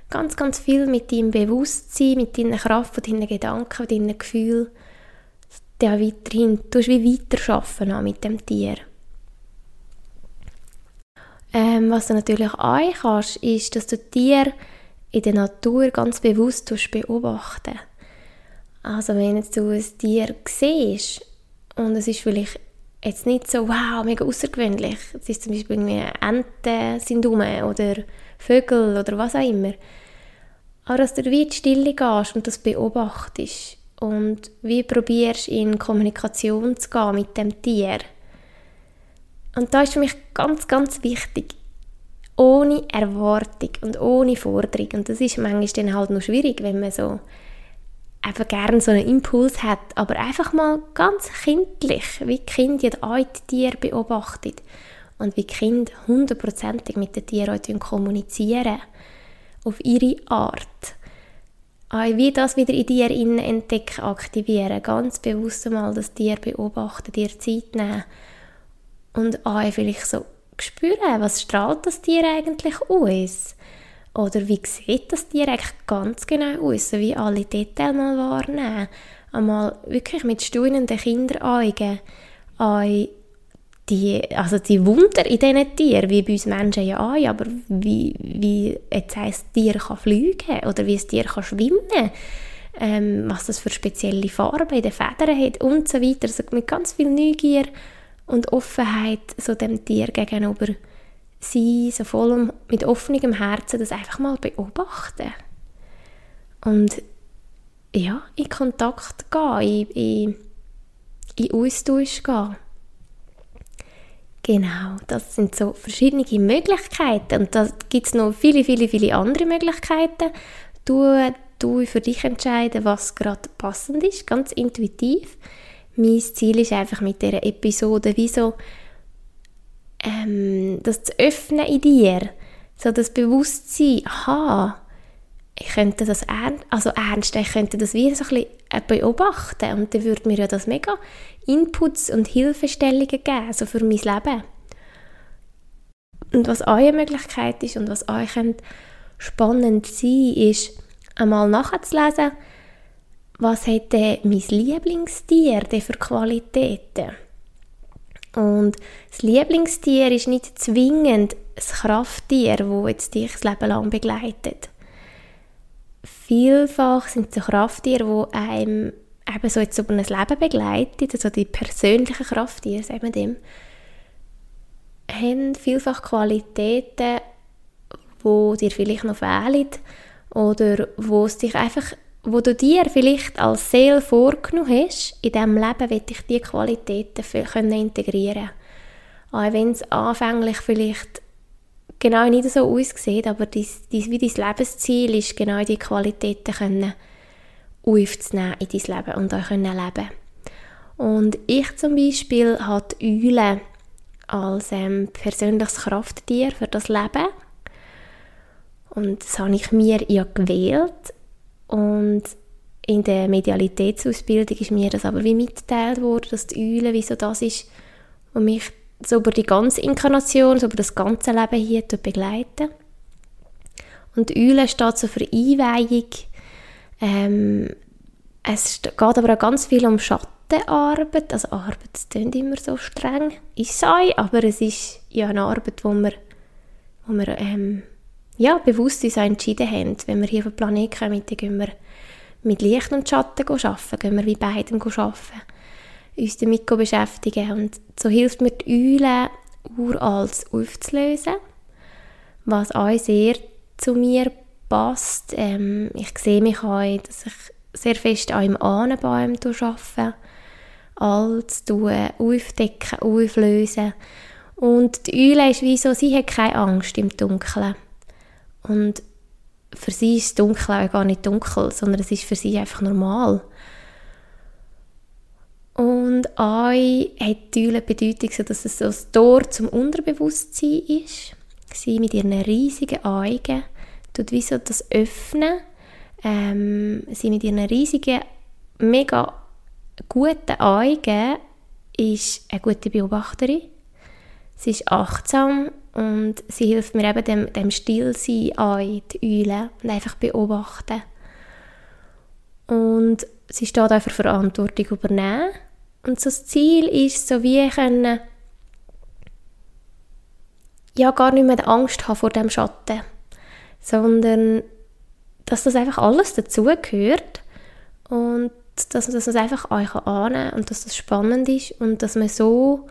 ganz, ganz viel mit deinem Bewusstsein, mit deiner Kraft, mit deinen Gedanken, mit deinen Gefühlen, ja, weiterhin, du wie weiter mit dem Tier. Ähm, was du natürlich auch kannst, ist, dass du Tier in der Natur ganz bewusst beobachten. Also wenn jetzt du ein Tier siehst und es ist vielleicht jetzt nicht so, wow, mega außergewöhnlich, es ist zum Beispiel irgendwie Enten sind rum oder Vögel oder was auch immer, aber dass du wie in die Stille gehst und das beobachtest und wie probierst in Kommunikation zu gehen mit dem Tier. Und da ist für mich ganz, ganz wichtig, ohne Erwartung und ohne Forderung. Und das ist manchmal dann halt noch schwierig, wenn man so einfach gerne so einen Impuls hat, aber einfach mal ganz kindlich, wie die Kinder die Tiere beobachtet und wie Kinder hundertprozentig mit den Tieren kommunizieren auf ihre Art. Auch wie das wieder in dir entdecken, aktivieren, ganz bewusst mal das Tier beobachten, dir Zeit nehmen und auch vielleicht so spüren, was strahlt das Tier eigentlich aus? Oder wie sieht das Tier eigentlich ganz genau aus? So wie alle Details mal wahrnehmen. Einmal wirklich mit staunenden Kinderaugen die, also die Wunder in diesen Tieren, wie bei uns Menschen ja auch, aber wie, wie jetzt heisst, ein Tier kann fliegen oder wie ein Tier kann schwimmen ähm, was das für spezielle Farben in den Federn hat und so weiter. Also mit ganz viel Neugier und Offenheit so dem Tier gegenüber sein, so voll mit offenem Herzen das einfach mal beobachten. Und ja, in Kontakt gehen, in, in, in Austausch gehen. Genau, das sind so verschiedene Möglichkeiten und da gibt es noch viele, viele, viele andere Möglichkeiten. Du, du für dich entscheiden, was gerade passend ist, ganz intuitiv. Mein Ziel ist einfach mit dieser Episode wie so, ähm, das zu öffnen in dir, so das Bewusstsein, aha, ich könnte das ernst, also ernst, ich könnte das wie so ein bisschen beobachten und dann würde mir ja das mega Inputs und Hilfestellungen geben, so für mein Leben. Und was eure Möglichkeit ist und was euch spannend sein ist, einmal nachzulesen, was hat denn mein Lieblingstier denn für Qualitäten? Und das Lieblingstier ist nicht zwingend das Krafttier, das jetzt dich das Leben lang begleitet. Vielfach sind so Krafttiere, die einem eben so jetzt über ein Leben begleitet, also die persönlichen Krafttiere, sagen wir dem, haben vielfach Qualitäten, wo dir vielleicht noch fehlen oder wo es dich einfach wo du dir vielleicht als Seele vorgenommen hast, in diesem Leben will ich diese Qualitäten können integrieren. Auch wenn es anfänglich vielleicht genau nicht so aussieht, aber dies, dies, wie dein Lebensziel ist, genau diese Qualitäten können aufzunehmen in dein Leben und auch können leben Und ich zum Beispiel habe die Eule als ähm, persönliches Krafttier für das Leben. Und das habe ich mir ja gewählt. Und in der Medialitätsausbildung ist mir das aber wie mitgeteilt worden, dass die Eule wie so das ist, was mich so über die ganze Inkarnation, so über das ganze Leben hier begleiten. Und Eule steht so für Einweihung. Ähm, es geht aber auch ganz viel um Schattenarbeit. Also Arbeit, klingt immer so streng, ist sei, aber es ist ja eine Arbeit, wo wir, wo wir ähm, ja, bewusst uns entschieden haben. Wenn wir hier auf den Planeten kommen, dann gehen wir mit Licht und Schatten arbeiten, gehen wir wie beidem arbeiten, uns damit beschäftigen. Und so hilft mir die Eule, uralt aufzulösen, was auch sehr zu mir passt. Ähm, ich sehe mich auch, dass ich sehr fest an im Ahnenbaum arbeite, alles tun, aufdecken, auflösen. Und die Eule ist wie so, sie hat keine Angst im Dunkeln. Und für sie ist das Dunkel auch gar nicht dunkel, sondern es ist für sie einfach normal. Und Ei hat die Bedeutung, dass es so das Tor zum Unterbewusstsein ist. Sie mit ihren riesigen Augen tut wie so das Öffnen. Ähm, sie mit ihren riesigen, mega guten Augen ist eine gute Beobachterin. Sie ist achtsam und sie hilft mir eben dem, dem Stillsein an, die Eule, und einfach beobachten. Und sie steht auch für Verantwortung übernehmen. Und so das Ziel ist, so wie können, ja, gar nicht mehr Angst haben vor dem Schatten, sondern dass das einfach alles dazugehört und dass, man es einfach euch annehmen und dass das spannend ist und dass man so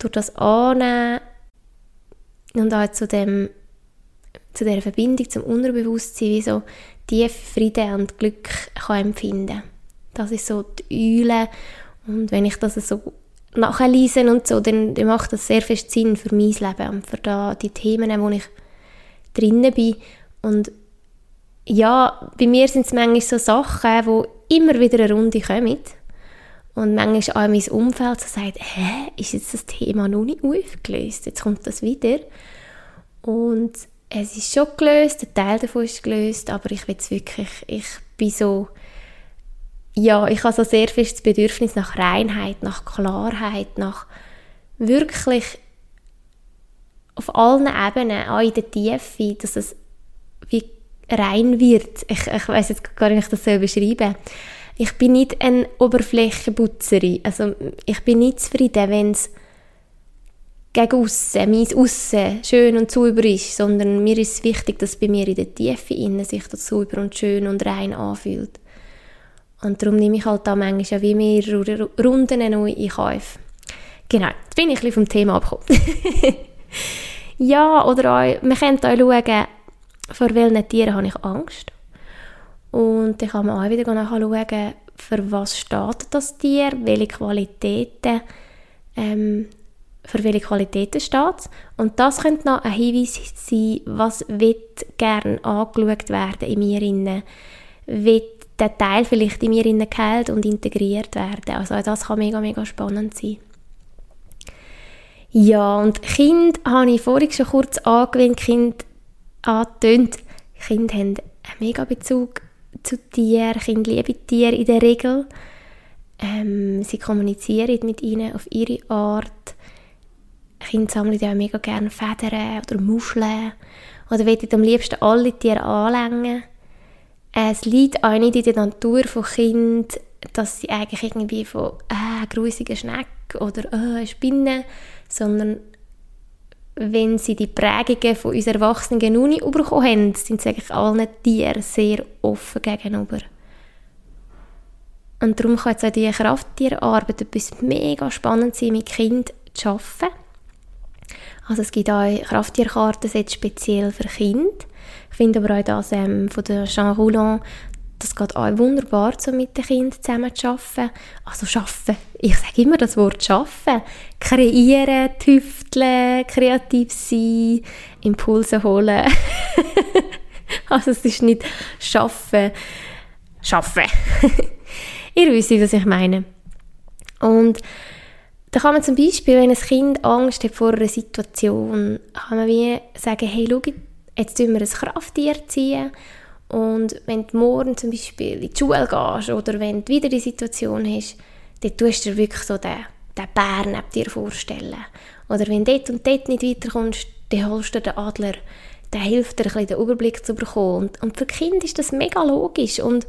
durch das Annehmen und auch zu dem zu der Verbindung zum Unterbewusstsein wie so tiefe Frieden und Glück kann empfinden. Das ist so die Eule und wenn ich das so nachlese und so, dann, dann macht das sehr viel Sinn für mein Leben und für da die Themen, wo ich drinnen bin und ja, bei mir sind es manchmal so Sachen, wo immer wieder eine Runde kommen und manchmal auch mein Umfeld so sagt, hä, ist jetzt das Thema noch nicht aufgelöst, jetzt kommt das wieder. Und es ist schon gelöst, ein Teil davon ist gelöst, aber ich will wirklich, ich bin so, ja, ich habe so sehr viel das Bedürfnis nach Reinheit, nach Klarheit, nach wirklich auf allen Ebenen, auch in der Tiefe, dass es wie rein wird. Ich, ich weiß jetzt gar nicht, wie ich das so beschreiben Ich bin nicht eine Oberflächenputzerin. Also ich bin nicht zufrieden, wenn es gegen aussen, mein Aussen schön und sauber ist, sondern mir ist wichtig, dass bei mir in der Tiefe innen sich das sauber und schön und rein anfühlt. Und darum nehme ich halt da manchmal wie mehrere Runden in Kauf. Genau, jetzt bin ich ein bisschen vom Thema abgekommen. ja, oder auch, man könnte auch schauen, vor welchen Tieren habe ich Angst. Und dann kann man auch wieder nachschauen, für was steht das Tier, welche Qualitäten ähm, für welche Qualitäten steht. Und das könnte noch ein Hinweis sein, was wird gerne angeschaut werden in mir innen. Wird der Teil vielleicht in mir innen geheilt und integriert werden. Also das kann mega, mega spannend sein. Ja, und Kind habe ich vorhin schon kurz angewöhnt, Kind angetönt. Kinder haben einen mega Bezug zu Tieren, Kinder lieben Tiere in der Regel. Ähm, sie kommunizieren mit ihnen auf ihre Art Kinder sammeln ja mega gerne Federn oder Muscheln oder wollen am liebsten alle Tiere anlängen. Es liegt auch nicht in der Natur von Kindern, dass sie eigentlich irgendwie von äh, grusigen Schnecken oder äh, Spinnen, sondern wenn sie die Prägungen von uns Erwachsenen noch nicht bekommen haben, sind sie eigentlich allen Tieren sehr offen gegenüber. Und darum kann jetzt auch die Krafttierarbeit etwas mega spannend sein, mit Kindern zu arbeiten. Also es gibt auch Krafttierkarten jetzt speziell für Kinder. Ich finde aber auch das ähm, von der Jean Roulon, das geht auch wunderbar, so mit den Kindern zusammen zu arbeiten. Also arbeiten, ich sage immer das Wort arbeiten. Kreieren, tüfteln, kreativ sein, Impulse holen. also es ist nicht schaffen, schaffen. Ihr wisst, was ich meine. Und da kann man zum Beispiel, wenn ein Kind Angst hat vor einer Situation, kann man wie sagen, hey, schau, jetzt tun wir ein Krafttier ziehen und wenn du morgen zum Beispiel in die Schule gehst oder wenn du wieder die Situation hast, dann tust du dir wirklich so den, den Bär neben dir vorstellen. Oder wenn du dort und dort nicht weiterkommst, dann holst du den Adler, der hilft dir, ein bisschen den Überblick zu bekommen. Und, und für Kinder ist das mega logisch und,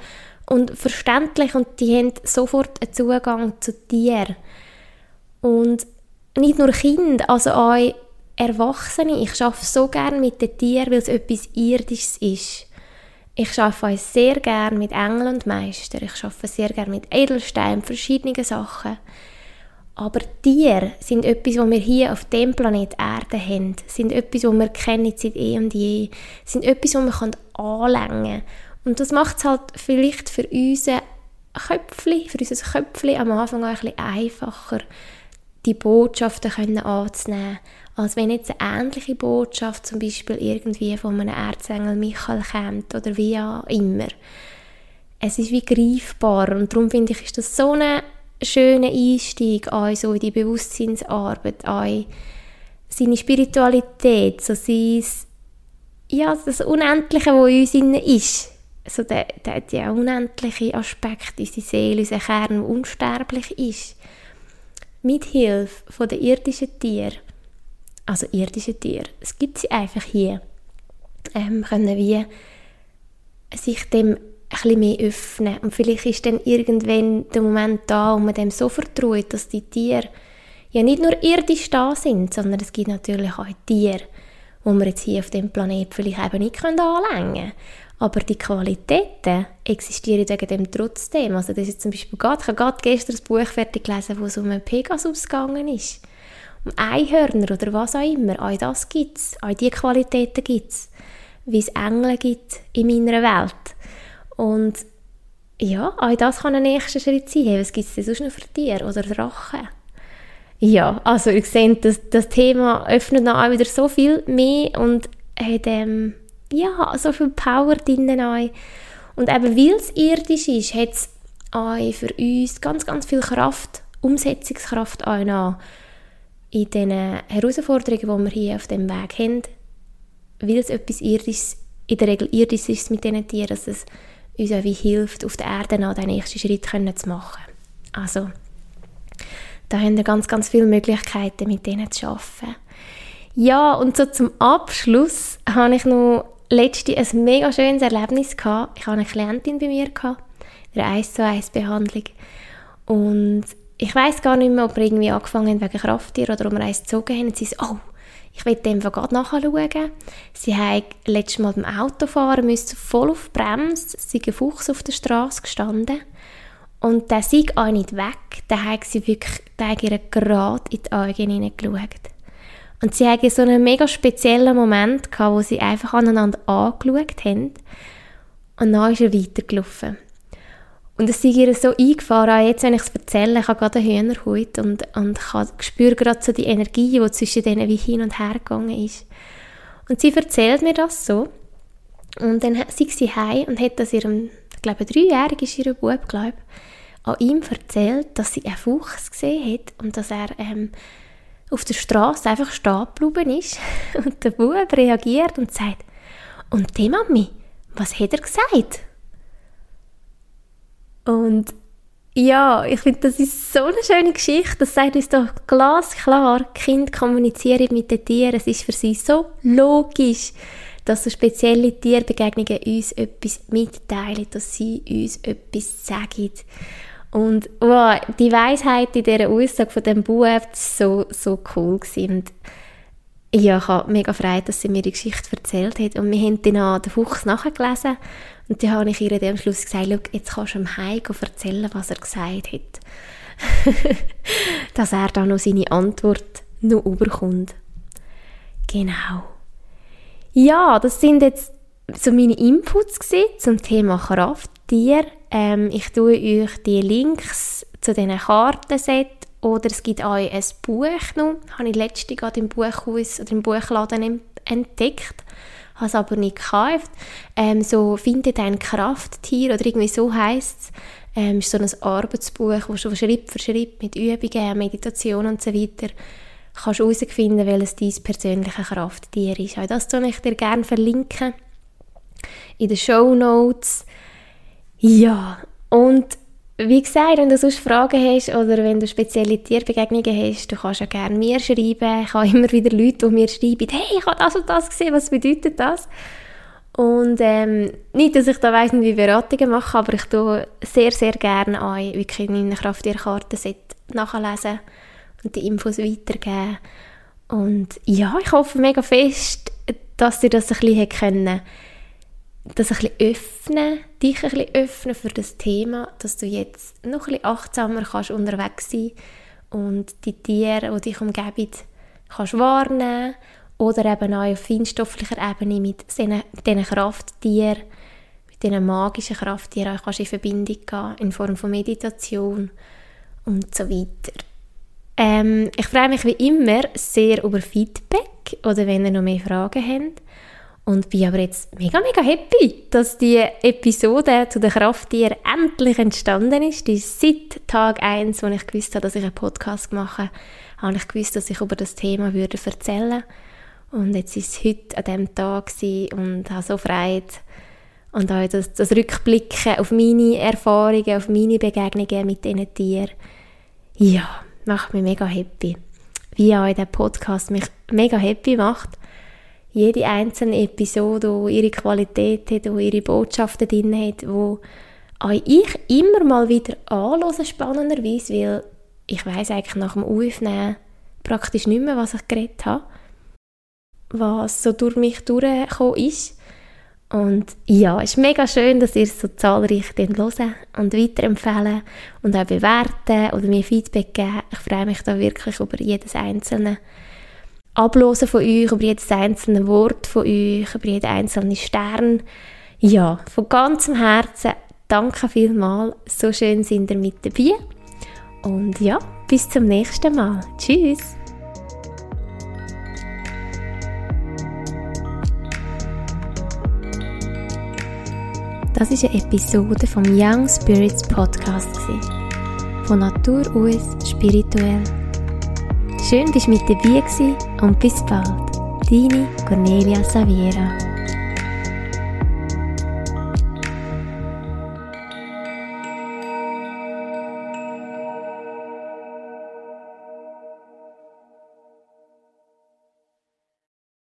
und verständlich und die haben sofort einen Zugang zu dir. Und nicht nur Kinder, also auch Erwachsene. Ich arbeite so gerne mit den Tieren, weil es etwas Irdisches ist. Ich arbeite sehr gerne mit Engeln und Meister. Ich arbeite sehr gerne mit Edelsteinen, verschiedenen Sachen. Aber Tiere sind etwas, was wir hier auf dem Planet Erde haben. Sind etwas, was wir kennen seit eh und je. Sind etwas, was man anlängen kann. Und das macht es halt vielleicht für unser Köpfchen, für unser Köpfchen am Anfang auch ein bisschen einfacher, die Botschaften können anzunehmen, als wenn jetzt eine ähnliche Botschaft zum Beispiel irgendwie von einem Erzengel Michael kommt oder wie auch immer. Es ist wie greifbar und darum finde ich, ist das so ein schöner Einstieg auch so in die Bewusstseinsarbeit, auch seine Spiritualität, so sein, ja, das Unendliche, was in uns ist. Also der, der, der unendliche Aspekt, unsere Seele, unser Kern, der unsterblich ist mit Hilfe den irdischen Tieren, also irdischen Tiere, es gibt sie einfach hier, ähm, können wir sich dem ein mehr öffnen. Und vielleicht ist dann irgendwann der Moment da, wo man dem so vertraut, dass die Tiere ja nicht nur irdisch da sind, sondern es gibt natürlich auch Tiere, wo wir jetzt hier auf dem Planeten vielleicht eben nicht anlängen können. Aber die Qualitäten existieren wegen dem trotzdem. Also das ist zum Beispiel gerade, ich habe gestern ein Buch fertig gelesen, wo es um einen Pegasus gegangen ist. Um Einhörner oder was auch immer. Auch das gibt es. Auch diese Qualitäten gibt es. Wie es Engel gibt in meiner Welt. Und ja, auch das kann ein nächster Schritt sein. Was gibt es denn sonst noch für Tiere oder Drachen? Ja, also ihr seht, das, das Thema öffnet noch wieder so viel mehr und hat ähm, ja, so viel Power drinnen auch. Und eben weil es irdisch ist, hat es auch für uns ganz, ganz viel Kraft, Umsetzungskraft auch noch in den Herausforderungen, die wir hier auf dem Weg haben, weil es etwas irdisches, in der Regel irdisch ist mit diesen Tieren, dass es uns auch wie hilft, auf der Erde noch den nächsten Schritt zu machen. Also, da haben wir ganz, ganz viele Möglichkeiten, mit denen zu arbeiten. Ja, und so zum Abschluss habe ich noch letzte ein mega schönes Erlebnis gehabt. Ich hatte eine Klientin bei mir, gehabt, in einer 1 zu 1 Behandlung. Und ich weiß gar nicht mehr, ob wir irgendwie angefangen haben wegen Krafttier oder ob wir eins gezogen haben. Und sie so, oh, ich will dem gerade nachschauen. Sie haben letztes Mal beim Autofahren müssen voll auf Bremse, sie ein Fuchs auf der Straße gestanden. Und der sei auch nicht weg, der hat sie wirklich, gerade in die Augen hineingeschaut. Und sie hatten so einen mega speziellen Moment, gehabt, wo sie einfach aneinander angeschaut haben. Und dann ist er weitergelaufen. Und es ist ihr so eingefahren, jetzt, wenn ich es erzähle, ich habe gerade einen Hühnerhut und, und spüre gerade so die Energie, die zwischen denen wie hin und her gegangen ist. Und sie erzählt mir das so. Und dann sind sie heim und hat das ihrem, ich glaube, dreijährig ist ihr Bub, glaube an ihm erzählt, dass sie einen Fuchs gesehen hat und dass er ähm, auf der Straße einfach stehen geblieben ist und der Bub reagiert und sagt, und die Mami, was hat er gesagt? Und ja, ich finde, das ist so eine schöne Geschichte. Das sagt uns doch glasklar, Kind kommunizieren mit den Tieren. Es ist für sie so logisch, dass so spezielle Tierbegegnungen uns etwas mitteilen, dass sie uns etwas sagen. Und wow, die Weisheit in dieser Aussage von dem Buch war so, so cool. Und ja, ich habe mega Freude, dass sie mir die Geschichte erzählt hat. Und wir haben dann auch den Fuchs nachgelesen. Und dann habe ich ihr am Schluss gesagt, jetzt kannst du dem Heiko erzählen, was er gesagt hat. dass er dann noch seine Antwort noch überkommt. Genau. Ja, das sind jetzt so meine Inputs zum Thema Kraft, Tier, ähm, ich tue euch die Links zu diesen Kartenset oder es gibt auch ein Buch noch, das habe ich letztens gerade im Buchhaus oder im Buchladen entdeckt, habe es aber nicht gekauft. Ähm, so «Finde dein Krafttier» oder irgendwie so heisst es. Ähm, ist so ein Arbeitsbuch, wo du Schritt für Schritt mit Übungen, Meditation und so weiter kannst herausfinden, welches dein persönliche Krafttier ist. Auch das tue ich dir gerne verlinken in den Show Notes. Ja, und wie gesagt, wenn du sonst Fragen hast oder wenn du spezielle Tierbegegnungen hast, du kannst ja gerne mir schreiben. Ich habe immer wieder Leute, die mir schreiben, hey, ich habe das und das gesehen, was bedeutet das? Und ähm, nicht, dass ich da weiss, wie Beratungen mache, aber ich tue sehr, sehr gerne an, wirklich in einer Krafttierkartenset nachlesen und die Infos weitergeben. Und ja, ich hoffe mega fest, dass ihr das ein bisschen können, das ein bisschen öffnen, dich ein bisschen öffnen für das Thema, dass du jetzt noch ein bisschen achtsamer kannst unterwegs sein und die Tiere, die dich umgeben, kannst wahrnehmen oder eben auch auf feinstofflicher Ebene mit diesen Krafttieren, mit diesen magischen Krafttieren kannst in Verbindung gehen, in Form von Meditation und so weiter. Ähm, ich freue mich wie immer sehr über Feedback oder wenn ihr noch mehr Fragen habt. Und bin aber jetzt mega, mega happy, dass die Episode zu den Krafttieren endlich entstanden ist. Die seit Tag 1, als ich gewusst habe, dass ich einen Podcast mache, habe ich gewusst, dass ich über das Thema würde erzählen. Und jetzt ist es heute an diesem Tag und habe so Freude. Und auch das, das Rückblicken auf meine Erfahrungen, auf meine Begegnungen mit diesen Tieren. Ja, macht mich mega happy. Wie auch der Podcast mich mega happy macht. Jede einzelne Episode, die ihre Qualität hat, die ihre Botschaften drin hat, wo auch ich immer mal wieder anhöre, spannenderweise, weil ich weiß eigentlich nach dem Aufnehmen praktisch nicht mehr, was ich geredet habe, was so durch mich durchgekommen ist. Und ja, es ist mega schön, dass ihr es so zahlreich hören und weiterempfehlen und auch bewerten oder mir Feedback geben. Ich freue mich da wirklich über jedes einzelne Ablosen von euch, über jedes einzelne Wort von euch, über jeden einzelnen Stern. Ja, von ganzem Herzen danke vielmals. So schön sind ihr mit dabei. Und ja, bis zum nächsten Mal. Tschüss. Das ist eine Episode vom Young Spirits Podcast. Von Natur aus spirituell. Schön, dass du mit dabei warst und bis bald. Deine Cornelia Saviera.